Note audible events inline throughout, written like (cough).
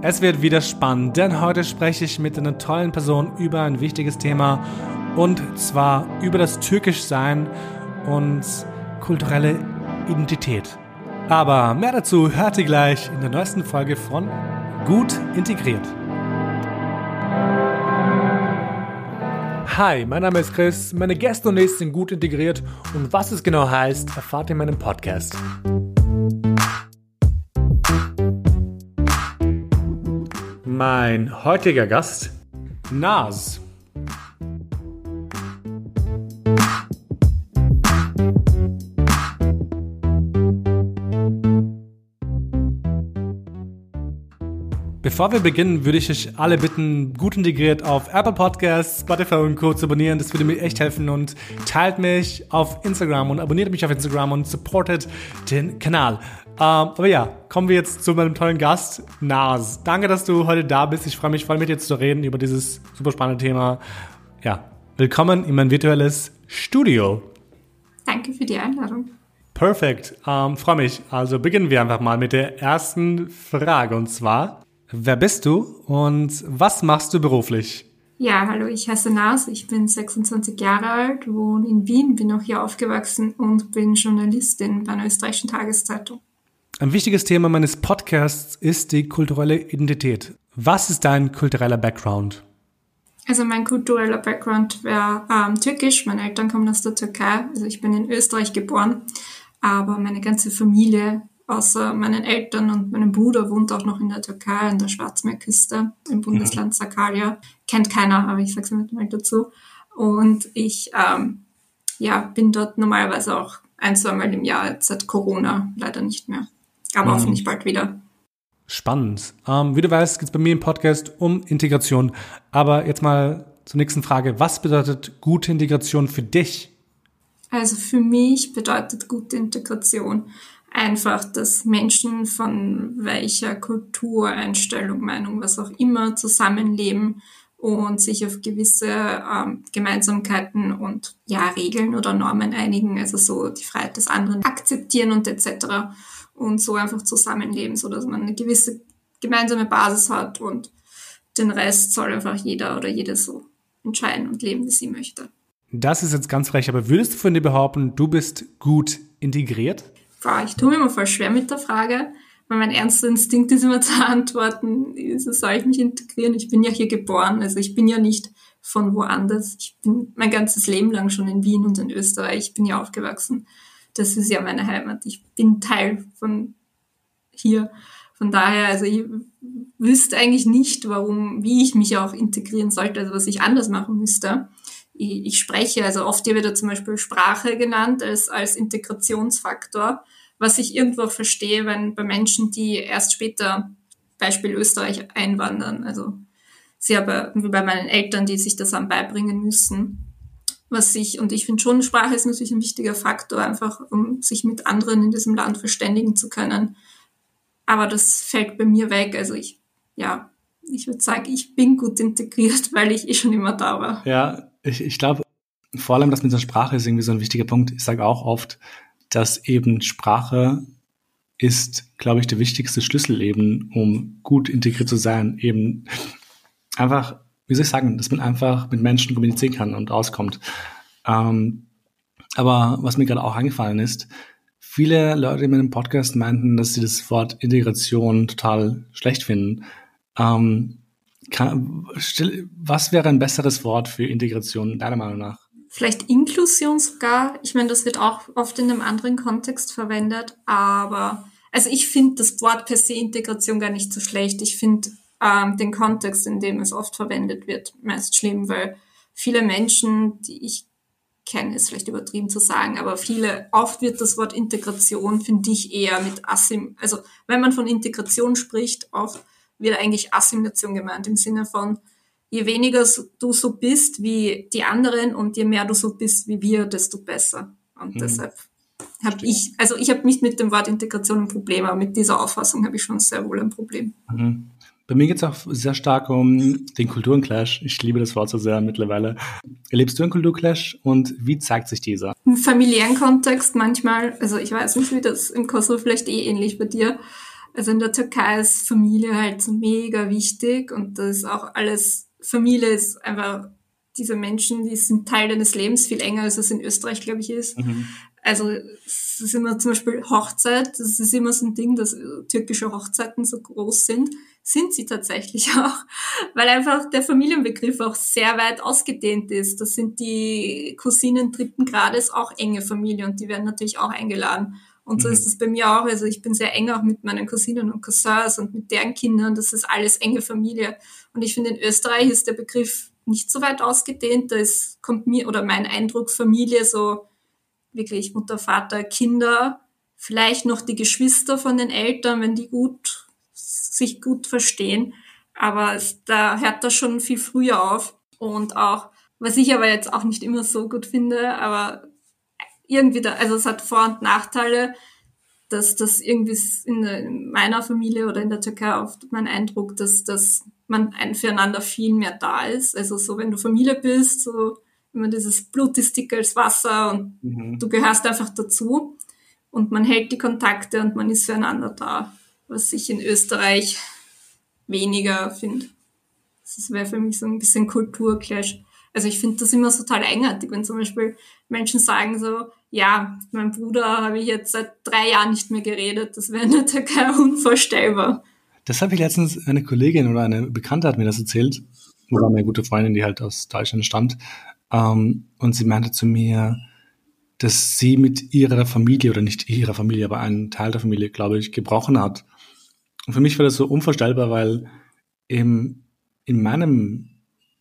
Es wird wieder spannend, denn heute spreche ich mit einer tollen Person über ein wichtiges Thema und zwar über das Türkischsein und kulturelle Identität. Aber mehr dazu hört ihr gleich in der neuesten Folge von Gut integriert. Hi, mein Name ist Chris, meine Gäste und ich sind gut integriert und was es genau heißt, erfahrt ihr in meinem Podcast. Mein heutiger Gast, Nas. Bevor wir beginnen, würde ich euch alle bitten, gut integriert auf Apple Podcasts, Spotify und Co. zu abonnieren. Das würde mir echt helfen und teilt mich auf Instagram und abonniert mich auf Instagram und supportet den Kanal. Ähm, aber ja, kommen wir jetzt zu meinem tollen Gast, Nas. Danke, dass du heute da bist. Ich freue mich voll mit dir zu reden über dieses super spannende Thema. Ja, willkommen in mein virtuelles Studio. Danke für die Einladung. Perfekt, ähm, freue mich. Also beginnen wir einfach mal mit der ersten Frage und zwar, Wer bist du und was machst du beruflich? Ja, hallo, ich heiße Nas, ich bin 26 Jahre alt, wohne in Wien, bin auch hier aufgewachsen und bin Journalistin bei einer österreichischen Tageszeitung. Ein wichtiges Thema meines Podcasts ist die kulturelle Identität. Was ist dein kultureller Background? Also mein kultureller Background wäre ähm, türkisch. Meine Eltern kommen aus der Türkei. Also ich bin in Österreich geboren, aber meine ganze Familie außer meinen Eltern und meinem Bruder wohnt auch noch in der Türkei, in der Schwarzmeerküste, im Bundesland Sakarya. Kennt keiner, aber ich sage es mal dazu. Und ich ähm, ja, bin dort normalerweise auch ein, zweimal im Jahr seit Corona leider nicht mehr. Aber mhm. hoffentlich bald wieder. Spannend. Ähm, wie du weißt, geht es bei mir im Podcast um Integration. Aber jetzt mal zur nächsten Frage. Was bedeutet gute Integration für dich? Also für mich bedeutet gute Integration einfach, dass Menschen von welcher Kultur, Einstellung, Meinung, was auch immer zusammenleben und sich auf gewisse ähm, Gemeinsamkeiten und ja, Regeln oder Normen einigen, also so die Freiheit des anderen akzeptieren und etc. und so einfach zusammenleben, so dass man eine gewisse gemeinsame Basis hat und den Rest soll einfach jeder oder jede so entscheiden und leben, wie sie möchte. Das ist jetzt ganz frech, aber würdest du von dir behaupten, du bist gut integriert? Boah, ich tue mir immer voll schwer mit der Frage, weil mein ernster Instinkt ist immer (laughs) zu antworten, so soll ich mich integrieren? Ich bin ja hier geboren, also ich bin ja nicht von woanders. Ich bin mein ganzes Leben lang schon in Wien und in Österreich. Ich bin ja aufgewachsen. Das ist ja meine Heimat. Ich bin Teil von hier. Von daher, also ich wüsste eigentlich nicht, warum, wie ich mich auch integrieren sollte, also was ich anders machen müsste ich, ich spreche, also oft wird ja zum Beispiel Sprache genannt als, als Integrationsfaktor, was ich irgendwo verstehe, wenn bei Menschen, die erst später, Beispiel Österreich, einwandern, also sehr bei, wie bei meinen Eltern, die sich das dann beibringen müssen. Was ich, und ich finde schon, Sprache ist natürlich ein wichtiger Faktor, einfach um sich mit anderen in diesem Land verständigen zu können. Aber das fällt bei mir weg. Also ich, ja, ich würde sagen, ich bin gut integriert, (laughs) weil ich eh schon immer da war. Ja, ich, ich glaube, vor allem das mit der Sprache ist irgendwie so ein wichtiger Punkt. Ich sage auch oft, dass eben Sprache ist, glaube ich, der wichtigste Schlüssel eben, um gut integriert zu sein. Eben einfach, wie soll ich sagen, dass man einfach mit Menschen kommunizieren kann und auskommt. Ähm, aber was mir gerade auch eingefallen ist, viele Leute in meinem Podcast meinten, dass sie das Wort Integration total schlecht finden. Ähm, kann, was wäre ein besseres Wort für Integration, deiner Meinung nach? Vielleicht Inklusion sogar. Ich meine, das wird auch oft in einem anderen Kontext verwendet, aber also ich finde das Wort per se Integration gar nicht so schlecht. Ich finde ähm, den Kontext, in dem es oft verwendet wird, meist schlimm, weil viele Menschen, die ich kenne, ist vielleicht übertrieben zu sagen, aber viele, oft wird das Wort Integration, finde ich, eher mit Assim, also wenn man von Integration spricht, oft wird eigentlich Assimilation gemeint im Sinne von, je weniger du so bist wie die anderen und je mehr du so bist wie wir, desto besser. Und mhm. deshalb habe ich, also ich habe nicht mit dem Wort Integration ein Problem, aber mit dieser Auffassung habe ich schon sehr wohl ein Problem. Mhm. Bei mir geht es auch sehr stark um den Kulturenclash. Ich liebe das Wort so sehr mittlerweile. Erlebst du einen Kulturclash und wie zeigt sich dieser? Im familiären Kontext manchmal, also ich weiß nicht, wie das im Kosovo vielleicht eh ähnlich bei dir, Also in der Türkei ist Familie halt so mega wichtig und das ist auch alles, Familie ist einfach diese Menschen, die sind Teil deines Lebens viel enger, als es in Österreich, glaube ich, ist. Mhm. Also es ist immer zum Beispiel Hochzeit, das ist immer so ein Ding, dass türkische Hochzeiten so groß sind. Sind sie tatsächlich (laughs) auch, weil einfach der Familienbegriff auch sehr weit ausgedehnt ist. Das sind die Cousinen dritten Grades auch enge Familie und die werden natürlich auch eingeladen. Und so mhm. ist es bei mir auch. Also ich bin sehr eng auch mit meinen Cousinen und Cousins und mit deren Kindern. Das ist alles enge Familie. Und ich finde, in Österreich ist der Begriff nicht so weit ausgedehnt. Da ist, kommt mir oder mein Eindruck Familie so wirklich Mutter, Vater, Kinder, vielleicht noch die Geschwister von den Eltern, wenn die gut, sich gut verstehen. Aber da hört das schon viel früher auf. Und auch, was ich aber jetzt auch nicht immer so gut finde, aber irgendwie da, also es hat Vor- und Nachteile, dass das irgendwie in meiner Familie oder in der Türkei oft mein Eindruck, dass, dass man ein füreinander viel mehr da ist. Also so, wenn du Familie bist, so immer dieses Blut ist dicker als Wasser und mhm. du gehörst einfach dazu und man hält die Kontakte und man ist füreinander da, was ich in Österreich weniger finde. Das wäre für mich so ein bisschen Kulturclash. Also ich finde das immer total eigenartig, wenn zum Beispiel Menschen sagen so, ja, mein Bruder habe ich jetzt seit drei Jahren nicht mehr geredet. Das wäre in der Türkei unvorstellbar. Das habe ich letztens, eine Kollegin oder eine Bekannte hat mir das erzählt, oder eine gute Freundin, die halt aus Deutschland stammt. Ähm, und sie meinte zu mir, dass sie mit ihrer Familie, oder nicht ihrer Familie, aber einen Teil der Familie, glaube ich, gebrochen hat. Und für mich war das so unvorstellbar, weil im, in meinem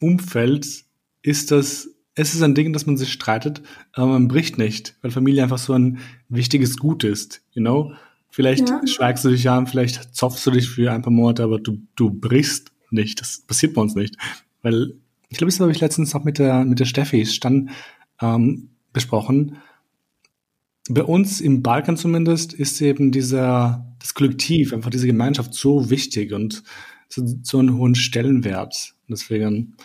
Umfeld ist das es ist ein Ding, dass man sich streitet, aber man bricht nicht, weil Familie einfach so ein wichtiges Gut ist, you know? Vielleicht ja. schweigst du dich an, vielleicht zopfst du dich für ein paar Monate, aber du, du brichst nicht. Das passiert bei uns nicht. Weil, ich glaube, das habe ich letztens auch mit der, mit der Steffi stand, ähm, besprochen. Bei uns im Balkan zumindest ist eben dieser, das Kollektiv, einfach diese Gemeinschaft so wichtig und so, so einen hohen Stellenwert. deswegen,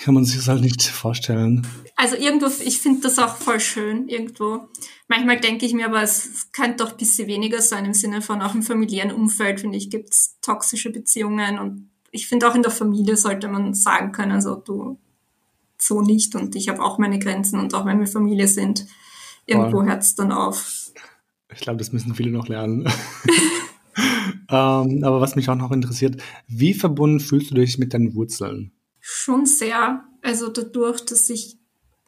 kann man sich das halt nicht vorstellen. Also irgendwo, ich finde das auch voll schön, irgendwo. Manchmal denke ich mir aber, es könnte doch ein bisschen weniger sein im Sinne von auch im familiären Umfeld, finde ich, gibt es toxische Beziehungen und ich finde auch in der Familie sollte man sagen können, so du so nicht und ich habe auch meine Grenzen und auch wenn wir Familie sind, irgendwo hört es dann auf. Ich glaube, das müssen viele noch lernen. (laughs) ähm, aber was mich auch noch interessiert, wie verbunden fühlst du dich mit deinen Wurzeln? Schon sehr. Also dadurch, dass ich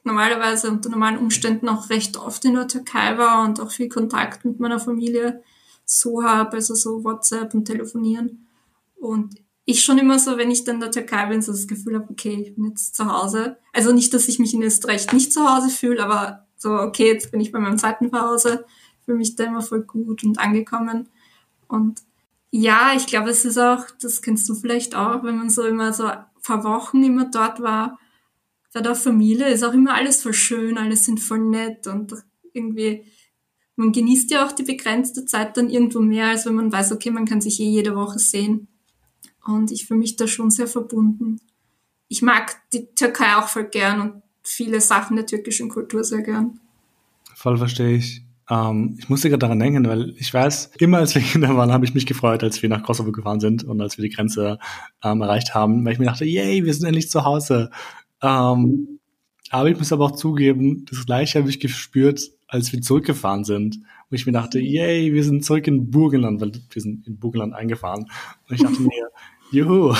normalerweise unter normalen Umständen auch recht oft in der Türkei war und auch viel Kontakt mit meiner Familie so habe, also so WhatsApp und Telefonieren. Und ich schon immer so, wenn ich dann in der Türkei bin, so das Gefühl habe, okay, ich bin jetzt zu Hause. Also nicht, dass ich mich in Österreich nicht zu Hause fühle, aber so, okay, jetzt bin ich bei meinem zweiten Zuhause, fühle mich da immer voll gut und angekommen. Und ja, ich glaube, es ist auch, das kennst du vielleicht auch, wenn man so immer so paar Wochen immer dort war, bei der Familie ist auch immer alles voll schön, alles sind voll nett und irgendwie, man genießt ja auch die begrenzte Zeit dann irgendwo mehr, als wenn man weiß, okay, man kann sich eh jede Woche sehen. Und ich fühle mich da schon sehr verbunden. Ich mag die Türkei auch voll gern und viele Sachen der türkischen Kultur sehr gern. Voll verstehe ich. Ähm, ich musste gerade daran denken, weil ich weiß, immer als wir Kinder waren, habe ich mich gefreut, als wir nach Kosovo gefahren sind und als wir die Grenze ähm, erreicht haben, weil ich mir dachte, yay, wir sind endlich zu Hause. Ähm, aber ich muss aber auch zugeben, das gleiche habe ich gespürt, als wir zurückgefahren sind. Wo ich mir dachte, yay, wir sind zurück in Burgenland, weil wir sind in Burgenland eingefahren. Und ich dachte mir, juhu,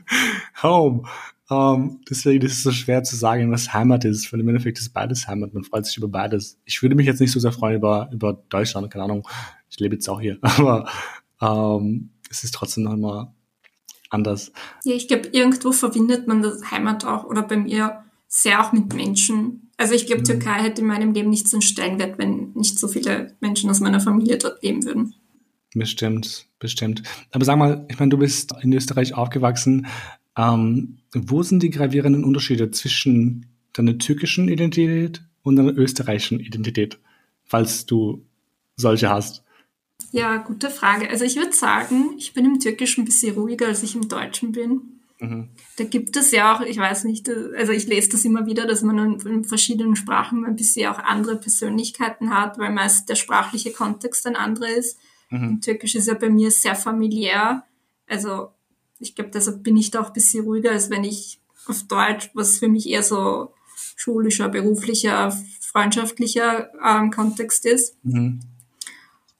(laughs) home. Ähm, deswegen ist es so schwer zu sagen, was Heimat ist. Weil im Endeffekt ist beides Heimat. Man freut sich über beides. Ich würde mich jetzt nicht so sehr freuen über, über Deutschland, keine Ahnung. Ich lebe jetzt auch hier. (laughs) Aber ähm, es ist trotzdem noch immer anders. Ja, ich glaube, irgendwo verbindet man das Heimat auch oder bei mir sehr auch mit Menschen. Also ich glaube, mhm. Türkei hätte in meinem Leben nicht so einen Stellenwert, wenn nicht so viele Menschen aus meiner Familie dort leben würden. Bestimmt, bestimmt. Aber sag mal, ich meine, du bist in Österreich aufgewachsen. Ähm, wo sind die gravierenden Unterschiede zwischen deiner türkischen Identität und deiner österreichischen Identität, falls du solche hast? Ja, gute Frage. Also ich würde sagen, ich bin im Türkischen ein bisschen ruhiger, als ich im Deutschen bin. Mhm. Da gibt es ja auch, ich weiß nicht, also ich lese das immer wieder, dass man in verschiedenen Sprachen ein bisschen auch andere Persönlichkeiten hat, weil meist der sprachliche Kontext ein anderer ist. Mhm. Türkisch ist ja bei mir sehr familiär. Also ich glaube, deshalb bin ich da auch ein bisschen ruhiger, als wenn ich auf Deutsch, was für mich eher so schulischer, beruflicher, freundschaftlicher ähm, Kontext ist. Mhm.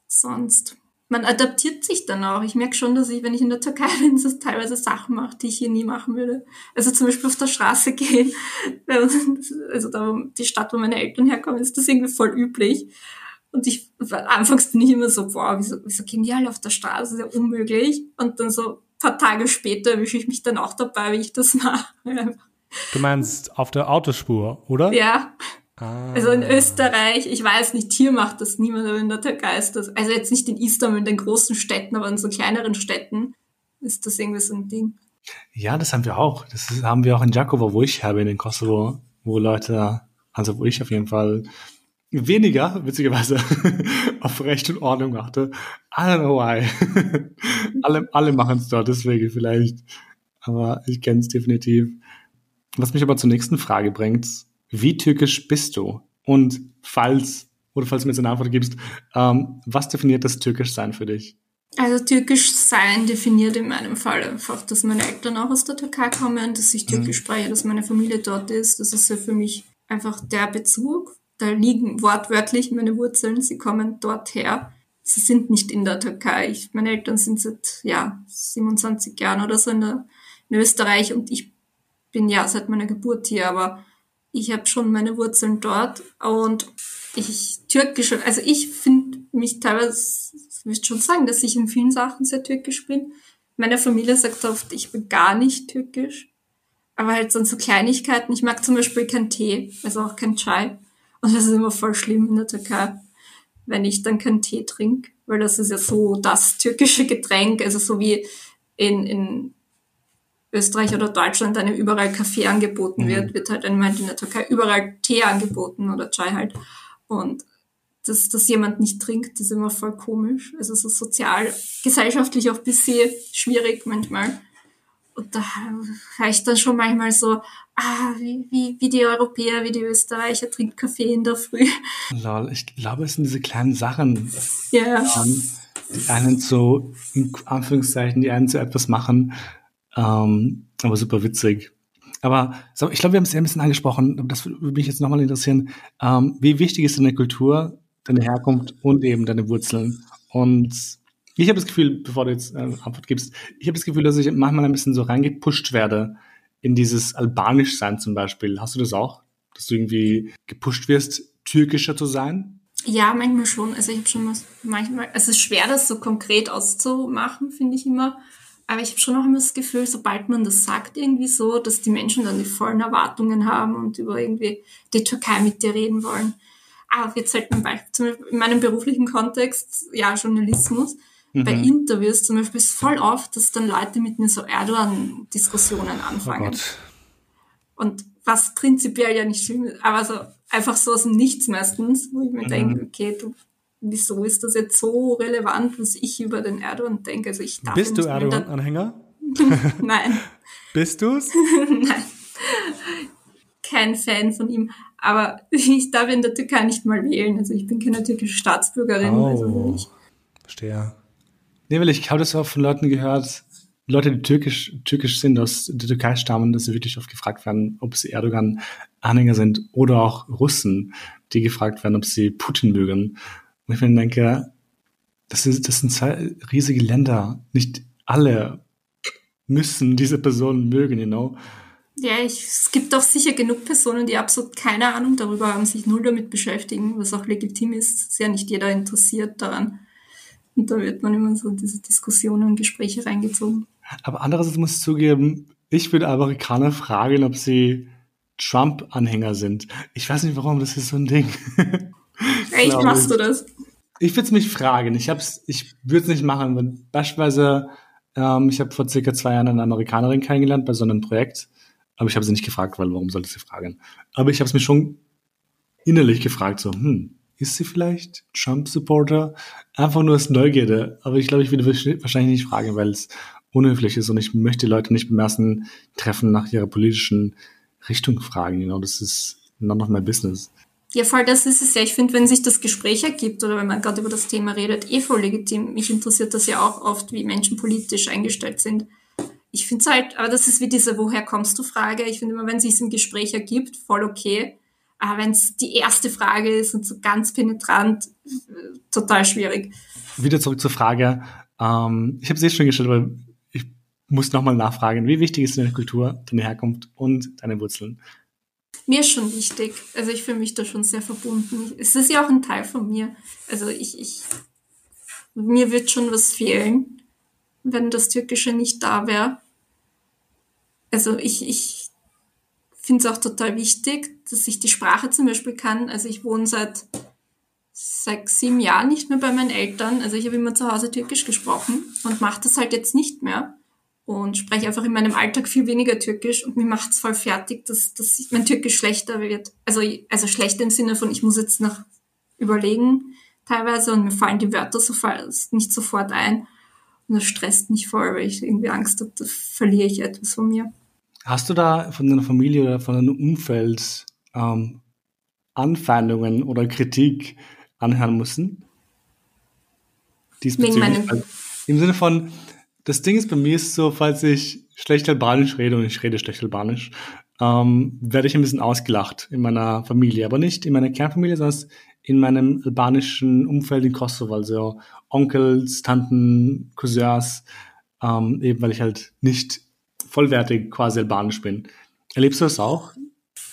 Sonst, man adaptiert sich dann auch. Ich merke schon, dass ich, wenn ich in der Türkei (laughs) bin, so teilweise Sachen mache, die ich hier nie machen würde. Also zum Beispiel auf der Straße (laughs) gehen. Also da, die Stadt, wo meine Eltern herkommen, ist das irgendwie voll üblich. Und ich, anfangs bin ich immer so, boah, wieso, wieso gehen die alle auf der Straße? Das ist ja unmöglich. Und dann so paar Tage später erwische ich mich dann auch dabei, wie ich das mache. Du meinst auf der Autospur, oder? Ja. Ah. Also in Österreich, ich weiß nicht, hier macht das niemand, aber in der Türkei ist das, also jetzt nicht in Istanbul, in den großen Städten, aber in so kleineren Städten ist das irgendwie so ein Ding. Ja, das haben wir auch. Das haben wir auch in Jakovo, wo ich habe, in den Kosovo, wo Leute, also wo ich auf jeden Fall weniger, witzigerweise, (laughs) auf Recht und Ordnung achte. I don't know why. (laughs) alle alle machen es dort, deswegen vielleicht. Aber ich kenne es definitiv. Was mich aber zur nächsten Frage bringt, wie türkisch bist du? Und falls, oder falls du mir jetzt eine Antwort gibst, ähm, was definiert das türkisch sein für dich? Also türkisch sein definiert in meinem Fall einfach, dass meine Eltern auch aus der Türkei kommen, dass ich türkisch mhm. spreche, dass meine Familie dort ist. Das ist ja für mich einfach der Bezug da liegen wortwörtlich meine Wurzeln, sie kommen dort her. Sie sind nicht in der Türkei. Ich, meine Eltern sind seit ja, 27 Jahren oder so in, der, in Österreich und ich bin ja seit meiner Geburt hier, aber ich habe schon meine Wurzeln dort und ich türkisch, also ich finde mich teilweise, ich würde schon sagen, dass ich in vielen Sachen sehr türkisch bin. Meine Familie sagt oft, ich bin gar nicht türkisch, aber halt so Kleinigkeiten. Ich mag zum Beispiel keinen Tee, also auch kein Chai. Und das ist immer voll schlimm in der Türkei, wenn ich dann keinen Tee trinke, weil das ist ja so das türkische Getränk, also so wie in, in Österreich oder Deutschland einem überall Kaffee angeboten mhm. wird, wird halt einem in der Türkei überall Tee angeboten oder Chai halt. Und dass dass jemand nicht trinkt, ist immer voll komisch. Also so sozial, gesellschaftlich auch bisschen schwierig manchmal. Und da reicht dann schon manchmal so, ah, wie, wie, wie die Europäer, wie die Österreicher trinkt Kaffee in der Früh. Lol, ich glaube, es sind diese kleinen Sachen, ja. ähm, die einen so, in Anführungszeichen, die einen zu etwas machen, ähm, aber super witzig. Aber so, ich glaube, wir haben es ja ein bisschen angesprochen, das würde mich jetzt nochmal interessieren. Ähm, wie wichtig ist deine Kultur, deine Herkunft und eben deine Wurzeln? Und ich habe das Gefühl, bevor du jetzt äh, Antwort gibst, ich habe das Gefühl, dass ich manchmal ein bisschen so reingepusht werde in dieses Albanisch-Sein zum Beispiel. Hast du das auch? Dass du irgendwie gepusht wirst, türkischer zu sein? Ja, manchmal schon. Also ich habe schon was, manchmal, es ist schwer, das so konkret auszumachen, finde ich immer. Aber ich habe schon auch immer das Gefühl, sobald man das sagt, irgendwie so, dass die Menschen dann die vollen Erwartungen haben und über irgendwie die Türkei mit dir reden wollen. Aber jetzt halt ein Beispiel, zum Beispiel in meinem beruflichen Kontext, ja, Journalismus mhm. bei Interviews zum Beispiel ist voll oft, dass dann Leute mit mir so Erdogan-Diskussionen anfangen. Oh und was prinzipiell ja nicht schlimm ist, aber so einfach so aus dem Nichts meistens, wo ich mir mhm. denke, okay, du, wieso ist das jetzt so relevant, was ich über den Erdogan denke? Also ich darf Bist du Erdogan-Anhänger? (laughs) Nein. Bist du's? (laughs) Nein. Kein Fan von ihm. Aber (laughs) ich darf in der Türkei nicht mal wählen. Also ich bin keine türkische Staatsbürgerin. Oh. Also ich Verstehe. Nee, weil ich habe das auch von Leuten gehört, Leute, die türkisch, türkisch sind, aus der Türkei stammen, dass sie wirklich oft gefragt werden, ob sie Erdogan-Anhänger sind oder auch Russen, die gefragt werden, ob sie Putin mögen. Und ich mir denke, das, ist, das sind zwei riesige Länder. Nicht alle müssen diese Personen mögen, you know. Ja, ich, es gibt auch sicher genug Personen, die absolut keine Ahnung darüber haben, sich null damit beschäftigen, was auch legitim ist. Ist ja nicht jeder interessiert daran. Und da wird man immer so diese Diskussionen und Gespräche reingezogen. Aber andererseits muss ich zugeben, ich würde Amerikaner fragen, ob sie Trump-Anhänger sind. Ich weiß nicht warum, das ist so ein Ding. (laughs) Echt, machst du das? Ich würde es mich fragen. Ich, ich würde es nicht machen. Wenn, beispielsweise, ähm, ich habe vor circa zwei Jahren eine Amerikanerin kennengelernt bei so einem Projekt. Aber ich habe sie nicht gefragt, weil warum sollte sie fragen? Aber ich habe es mir schon innerlich gefragt, so, hm, ist sie vielleicht Trump-Supporter? Einfach nur aus Neugierde. Aber ich glaube, ich würde wahrscheinlich nicht fragen, weil es unhöflich ist und ich möchte Leute nicht beim ersten Treffen nach ihrer politischen Richtung fragen. Genau, das ist none of my business. Ja, voll, das ist es ja. Ich finde, wenn sich das Gespräch ergibt oder wenn man gerade über das Thema redet, eh voll legitim. Mich interessiert das ja auch oft, wie Menschen politisch eingestellt sind. Ich finde es halt, aber das ist wie diese Woher kommst du Frage. Ich finde immer, wenn sich im Gespräch ergibt, voll okay. Aber wenn es die erste Frage ist und so ganz penetrant, total schwierig. Wieder zurück zur Frage. Ähm, ich habe es eh schon gestellt, aber ich muss nochmal nachfragen. Wie wichtig ist deine Kultur, deine Herkunft und deine Wurzeln? Mir ist schon wichtig. Also ich fühle mich da schon sehr verbunden. Es ist ja auch ein Teil von mir. Also ich, ich mir wird schon was fehlen, wenn das Türkische nicht da wäre. Also ich, ich finde es auch total wichtig, dass ich die Sprache zum Beispiel kann. Also ich wohne seit sechs, sieben Jahren nicht mehr bei meinen Eltern. Also ich habe immer zu Hause Türkisch gesprochen und mache das halt jetzt nicht mehr und spreche einfach in meinem Alltag viel weniger Türkisch und mir macht es voll fertig, dass, dass mein Türkisch schlechter wird. Also, also schlechter im Sinne von, ich muss jetzt noch überlegen teilweise und mir fallen die Wörter so nicht sofort ein. Und das stresst mich voll, weil ich irgendwie Angst habe, da verliere ich etwas von mir. Hast du da von deiner Familie oder von deinem Umfeld ähm, Anfeindungen oder Kritik anhören müssen? Meinem... Also, Im Sinne von, das Ding ist bei mir ist so, falls ich schlecht Albanisch rede und ich rede schlecht Albanisch, ähm, werde ich ein bisschen ausgelacht in meiner Familie, aber nicht in meiner Kernfamilie, sondern in meinem albanischen Umfeld in Kosovo, also Onkels, Tanten, Cousins, ähm, eben weil ich halt nicht vollwertig quasi albanisch bin. Erlebst du das auch?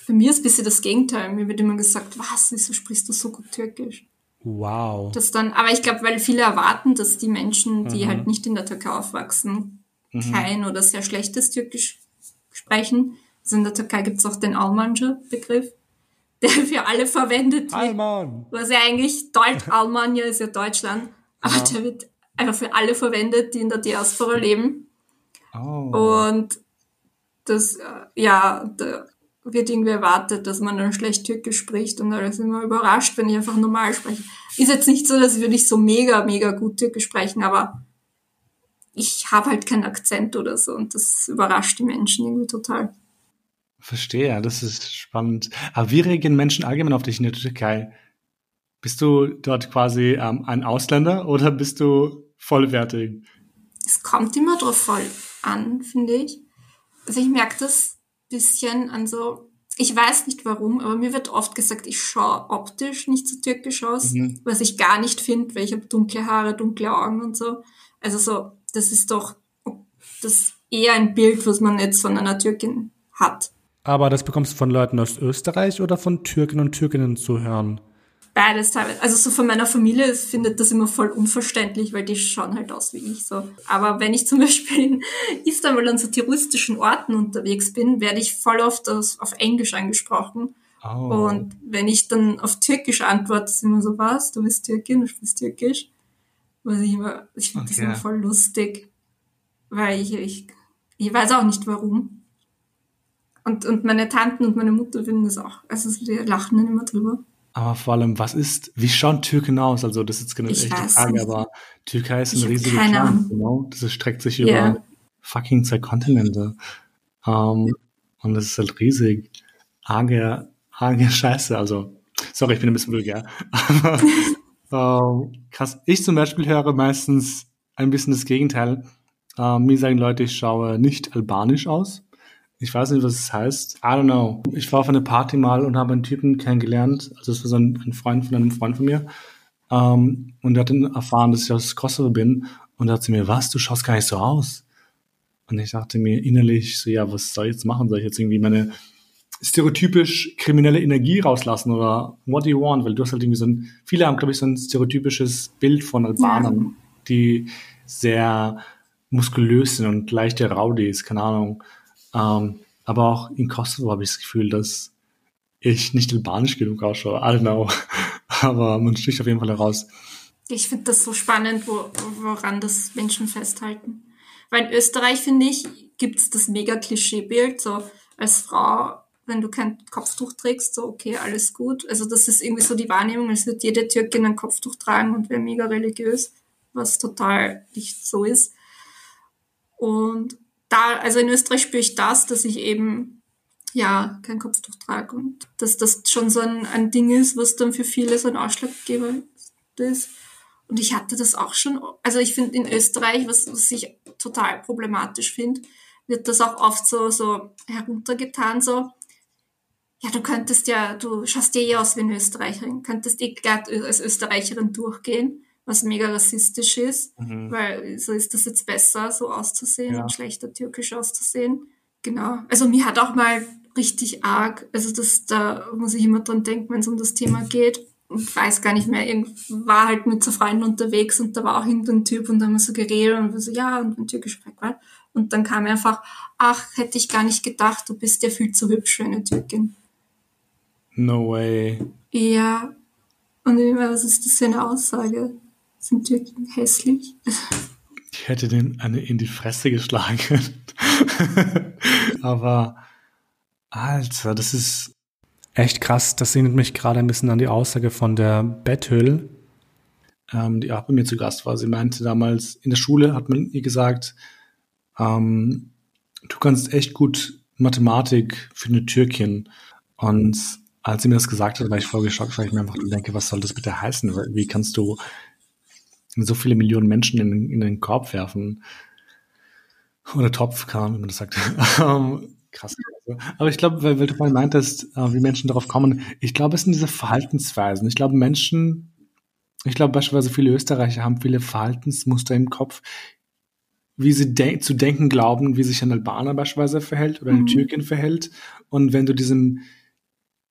Bei mir ist ein bisschen das Gegenteil. Mir wird immer gesagt, was, wieso sprichst du so gut Türkisch? Wow. Das dann, aber ich glaube, weil viele erwarten, dass die Menschen, die mhm. halt nicht in der Türkei aufwachsen, mhm. kein oder sehr schlechtes Türkisch sprechen. Also in der Türkei gibt es auch den Almanca-Begriff, (laughs) der für alle verwendet wird. Alman. Was ja eigentlich Deutsch, Almania ist ja Deutschland, aber ja. der wird einfach für alle verwendet, die in der Diaspora leben. Oh. Und das, äh, ja, der, wird irgendwie erwartet, dass man dann schlecht Türkisch spricht und da ist immer überrascht, wenn ich einfach normal spreche. Ist jetzt nicht so, dass ich so mega, mega gut Türkisch sprechen, aber ich habe halt keinen Akzent oder so und das überrascht die Menschen irgendwie total. Verstehe, das ist spannend. Aber wie reagieren Menschen allgemein auf dich in der Türkei? Bist du dort quasi ähm, ein Ausländer oder bist du vollwertig? Es kommt immer drauf voll an, finde ich. Also ich merke das bisschen an so, ich weiß nicht warum, aber mir wird oft gesagt, ich schaue optisch nicht so türkisch aus, mhm. was ich gar nicht finde, weil ich habe dunkle Haare, dunkle Augen und so. Also so, das ist doch das eher ein Bild, was man jetzt von einer Türkin hat. Aber das bekommst du von Leuten aus Österreich oder von Türken und Türkinnen zu hören? Beides teilweise. Also so von meiner Familie findet das immer voll unverständlich, weil die schauen halt aus wie ich so. Aber wenn ich zum (laughs) Beispiel in Istanbul an so touristischen Orten unterwegs bin, werde ich voll oft auf Englisch angesprochen. Oh. Und wenn ich dann auf Türkisch antworte, ist immer so, was? Du bist Türkin, du sprichst Türkisch? Was ich immer, ich finde okay. das immer voll lustig. Weil ich, ich, ich weiß auch nicht warum. Und, und meine Tanten und meine Mutter finden das auch. Also die lachen dann immer drüber. Aber vor allem, was ist, wie schauen Türken aus? Also, das ist jetzt genau die Frage, aber Türkei ist ein riesiges Land, genau. Das streckt sich über yeah. fucking zwei Kontinente. Um, ähm, und das ist halt riesig. Arge, arge Scheiße. Also, sorry, ich bin ein bisschen vulgär. Aber, uh, (laughs) krass. Ich zum Beispiel höre meistens ein bisschen das Gegenteil. Uh, mir sagen Leute, ich schaue nicht albanisch aus. Ich weiß nicht, was es heißt. I don't know. Ich war auf eine Party mal und habe einen Typen kennengelernt. Also es war so ein, ein Freund von einem Freund von mir. Ähm, und der hat dann erfahren, dass ich aus Kosovo bin. Und er hat zu mir, was, du schaust gar nicht so aus. Und ich dachte mir innerlich so, ja, was soll ich jetzt machen? Soll ich jetzt irgendwie meine stereotypisch kriminelle Energie rauslassen oder what do you want? Weil du hast halt irgendwie so ein, viele haben, glaube ich, so ein stereotypisches Bild von Albanern, ja. die sehr muskulös sind und leichte Rowdies, keine Ahnung. Ähm, aber auch in Kosovo habe ich das Gefühl, dass ich nicht albanisch genug ausschaue. I don't know. (laughs) aber man sticht auf jeden Fall heraus. Ich finde das so spannend, wo, woran das Menschen festhalten. Weil in Österreich, finde ich, gibt es das mega Klischeebild, so als Frau, wenn du kein Kopftuch trägst, so okay, alles gut. Also das ist irgendwie so die Wahrnehmung, als würde jede Türkin ein Kopftuch tragen und wäre mega religiös, was total nicht so ist. Und da, also in Österreich spüre ich das, dass ich eben ja, kein Kopftuch trage und dass das schon so ein, ein Ding ist, was dann für viele so ein Ausschlaggeber ist. Und ich hatte das auch schon, also ich finde in Österreich, was, was ich total problematisch finde, wird das auch oft so, so heruntergetan, so, ja, du könntest ja, du schaust dir eh aus wie eine Österreicherin, könntest eh glatt als Österreicherin durchgehen, was mega rassistisch ist, mhm. weil so ist das jetzt besser, so auszusehen ja. und schlechter türkisch auszusehen. Genau. Also mir hat auch mal richtig arg, also das, da muss ich immer dran denken, wenn es um das Thema geht. Ich weiß gar nicht mehr, ich war halt mit so Freunden unterwegs und da war auch irgendein Typ und da haben wir so geredet und wir so, ja, und ein türkisch Background. Und dann kam einfach, ach, hätte ich gar nicht gedacht, du bist ja viel zu hübsch für eine Türkin. No way. Ja. Und was ist das für eine Aussage? Sind Türken hässlich? Ich hätte den eine in die Fresse geschlagen. (laughs) Aber, Alter, das ist echt krass. Das erinnert mich gerade ein bisschen an die Aussage von der Bethel. Ähm, die auch bei mir zu Gast war. Sie meinte damals, in der Schule hat man ihr gesagt, ähm, du kannst echt gut Mathematik für eine Türkin. Und als sie mir das gesagt hat, war ich voll geschockt, weil ich mir einfach denke, was soll das bitte heißen? Wie kannst du so viele Millionen Menschen in, in den Korb werfen? Oder Topf, kann man, wie man das sagt. (laughs) Ähm, krass. Aber ich glaube, weil, weil du vorhin meintest, äh, wie Menschen darauf kommen, ich glaube, es sind diese Verhaltensweisen. Ich glaube, Menschen, ich glaube beispielsweise viele Österreicher haben viele Verhaltensmuster im Kopf, wie sie de zu denken glauben, wie sich ein Albaner beispielsweise verhält oder eine mhm. Türkin verhält. Und wenn du diesem,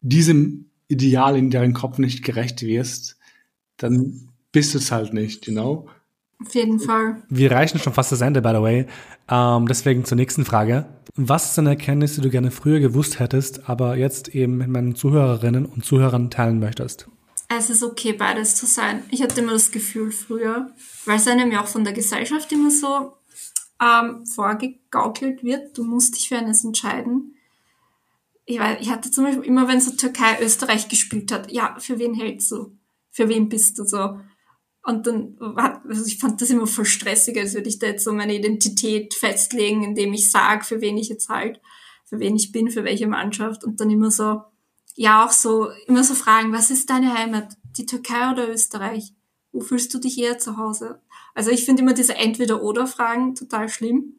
diesem Ideal in deren Kopf nicht gerecht wirst, dann bist du es halt nicht, you know? Auf jeden Fall. Wir reichen schon fast das Ende, by the way. Ähm, deswegen zur nächsten Frage. Was ist eine Erkenntnis, die du gerne früher gewusst hättest, aber jetzt eben mit meinen Zuhörerinnen und Zuhörern teilen möchtest? Es ist okay, beides zu sein. Ich hatte immer das Gefühl früher, weil es einem ja auch von der Gesellschaft immer so ähm, vorgegaukelt wird, du musst dich für eines entscheiden. Ich, weiß, ich hatte zum Beispiel immer, wenn so Türkei Österreich gespielt hat, ja, für wen hältst du? Für wen bist du so? Und dann also ich fand das immer voll stressig, als würde ich da jetzt so meine Identität festlegen, indem ich sage, für wen ich jetzt halt, für wen ich bin, für welche Mannschaft. Und dann immer so, ja, auch so, immer so fragen, was ist deine Heimat? Die Türkei oder Österreich? Wo fühlst du dich eher zu Hause? Also ich finde immer diese Entweder-Oder-Fragen total schlimm.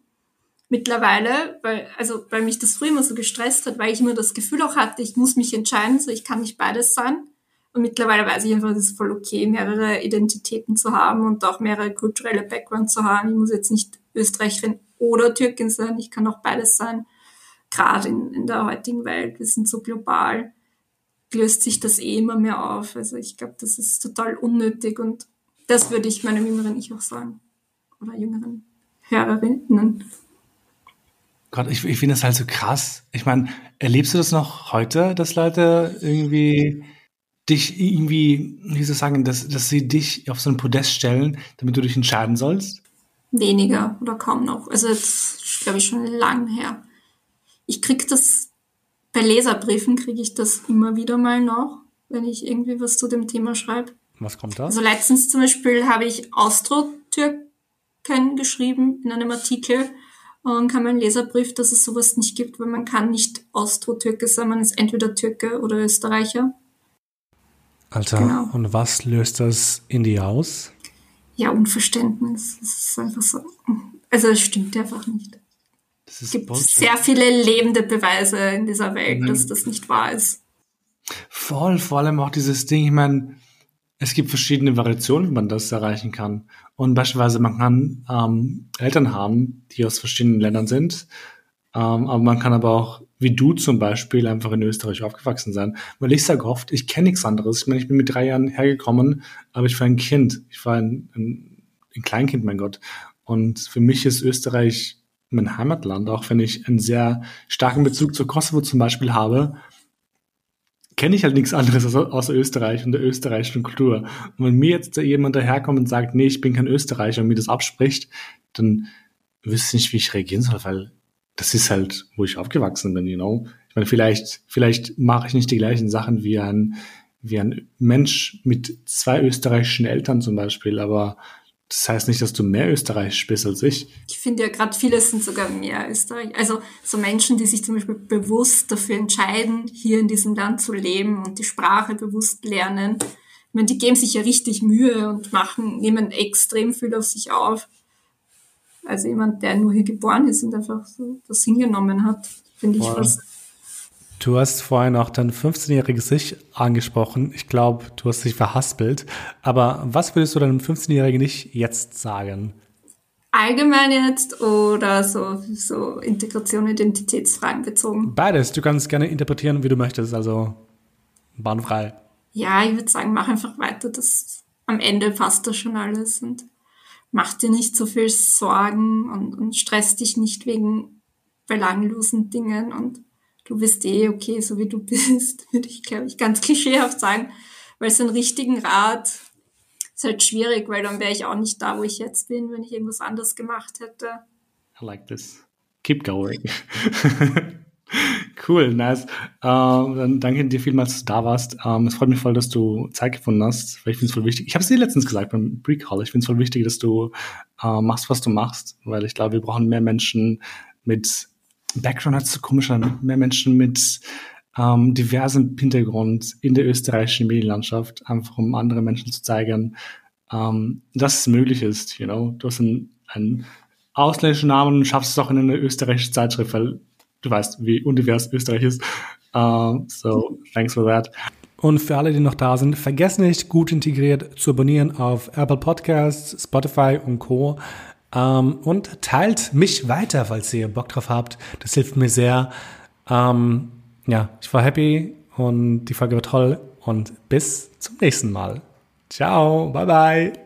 Mittlerweile, weil, also, weil mich das früher immer so gestresst hat, weil ich immer das Gefühl auch hatte, ich muss mich entscheiden, so ich kann nicht beides sein und mittlerweile weiß ich einfach, es ist voll okay, mehrere Identitäten zu haben und auch mehrere kulturelle Backgrounds zu haben. Ich muss jetzt nicht Österreicherin oder Türkin sein, ich kann auch beides sein. Gerade in, in der heutigen Welt, wir sind so global, löst sich das eh immer mehr auf. Also ich glaube, das ist total unnötig und das würde ich meinem jüngeren Ich auch sagen. Oder jüngeren Hörerinnen. Gott, ich, ich finde das halt so krass. Ich meine, erlebst du das noch heute, dass Leute irgendwie dich irgendwie, wie soll ich sagen, dass, dass sie dich auf so ein Podest stellen, damit du dich entscheiden sollst? Weniger oder kaum noch. Also jetzt glaube ich schon lang her. Ich krieg das bei Leserbriefen kriege ich das immer wieder mal noch, wenn ich irgendwie was zu dem Thema schreibe. Was kommt da? Also letztens zum Beispiel habe ich Austro-Türken geschrieben in einem Artikel und kam ein Leserbrief, dass es sowas nicht gibt, weil man kann nicht Austro-Türke sein, man ist entweder Türke oder Österreicher. Alter, genau. und was löst das in dir aus? Ja, Unverständnis. Es ist einfach so. Also es stimmt einfach nicht. Es gibt Bullshit. sehr viele lebende Beweise in dieser Welt, mhm. dass das nicht wahr ist. Voll, vor allem auch dieses Ding, ich meine, es gibt verschiedene Variationen, wie man das erreichen kann. Und beispielsweise man kann ähm, Eltern haben, die aus verschiedenen Ländern sind, ähm, aber man kann aber auch wie du zum Beispiel einfach in Österreich aufgewachsen sein. Weil ich sage oft, ich kenne nichts anderes. Ich meine, ich bin mit drei Jahren hergekommen, aber ich war ein Kind. Ich war ein, ein, ein Kleinkind, mein Gott. Und für mich ist Österreich mein Heimatland, auch wenn ich einen sehr starken Bezug zur Kosovo zum Beispiel habe, kenne ich halt nichts anderes außer, außer Österreich und der österreichischen Kultur. Und wenn mir jetzt jemand daherkommt und sagt, nee, ich bin kein Österreicher und mir das abspricht, dann wüsste ich nicht, wie ich reagieren soll, weil das ist halt, wo ich aufgewachsen bin, you know. Ich meine, vielleicht, vielleicht mache ich nicht die gleichen Sachen wie ein, wie ein Mensch mit zwei österreichischen Eltern zum Beispiel, aber Das heißt nicht, dass du mehr Österreichisch bist als ich. Ich finde ja gerade viele sind sogar mehr Österreich. Also so Menschen, die sich zum Beispiel bewusst dafür entscheiden, hier in diesem Land zu leben und die Sprache bewusst lernen. Ich meine, die geben sich ja richtig Mühe und machen, nehmen extrem viel auf sich auf. Also jemand, der nur hier geboren ist und einfach so das hingenommen hat, finde ich fast Du hast vorhin auch dein 15-jähriges Ich angesprochen. Ich glaube, du hast dich verhaspelt. Aber was würdest du deinem 15-jährigen Ich jetzt sagen? Allgemein jetzt oder so, so Integration, Identitätsfragen bezogen? Beides. Du kannst gerne interpretieren, wie du möchtest. Also bahnfrei. Ja, ich würde sagen, mach einfach weiter. Das, am Ende passt das schon alles und mach dir nicht so viel Sorgen und, und stress dich nicht wegen belanglosen Dingen und du bist eh okay, so wie du (laughs) bist, würde ich, glaube ich, ganz klischeehaft sagen. Weil so einen richtigen Rat ist halt schwierig, weil dann wäre ich auch nicht da, wo ich jetzt bin, wenn ich irgendwas anderes gemacht hätte. I like this. Keep going. (laughs) cool, nice. Uh, dann danke dir vielmals, dass du da warst. Ähm, es freut mich voll, dass du Zeit gefunden hast, weil ich finde es voll wichtig. Ich habe es dir letztens gesagt beim Pre-Call. Ich finde es voll wichtig, dass du uh, machst, was du machst, weil ich glaube, wir brauchen mehr Menschen mit Background hat so komisch an, mehr Menschen mit ähm, diversem Hintergrund in der österreichischen Medienlandschaft, einfach um andere Menschen zu zeigen, ähm, dass es möglich ist. You know? Du hast einen, einen ausländischen Namen und schaffst es auch in einer österreichischen Zeitschrift, weil du weißt, wie undivers Österreich ist. Uh, so, thanks for that. Und für alle, die noch da sind, vergesst nicht, gut integriert zu abonnieren auf Apple Podcasts, Spotify und Co. Ähm, und teilt mich weiter, falls ihr Bock drauf habt. Das hilft mir sehr. Ähm, ja, ich war happy und die Folge war toll und bis zum nächsten Mal. Ciao, bye bye.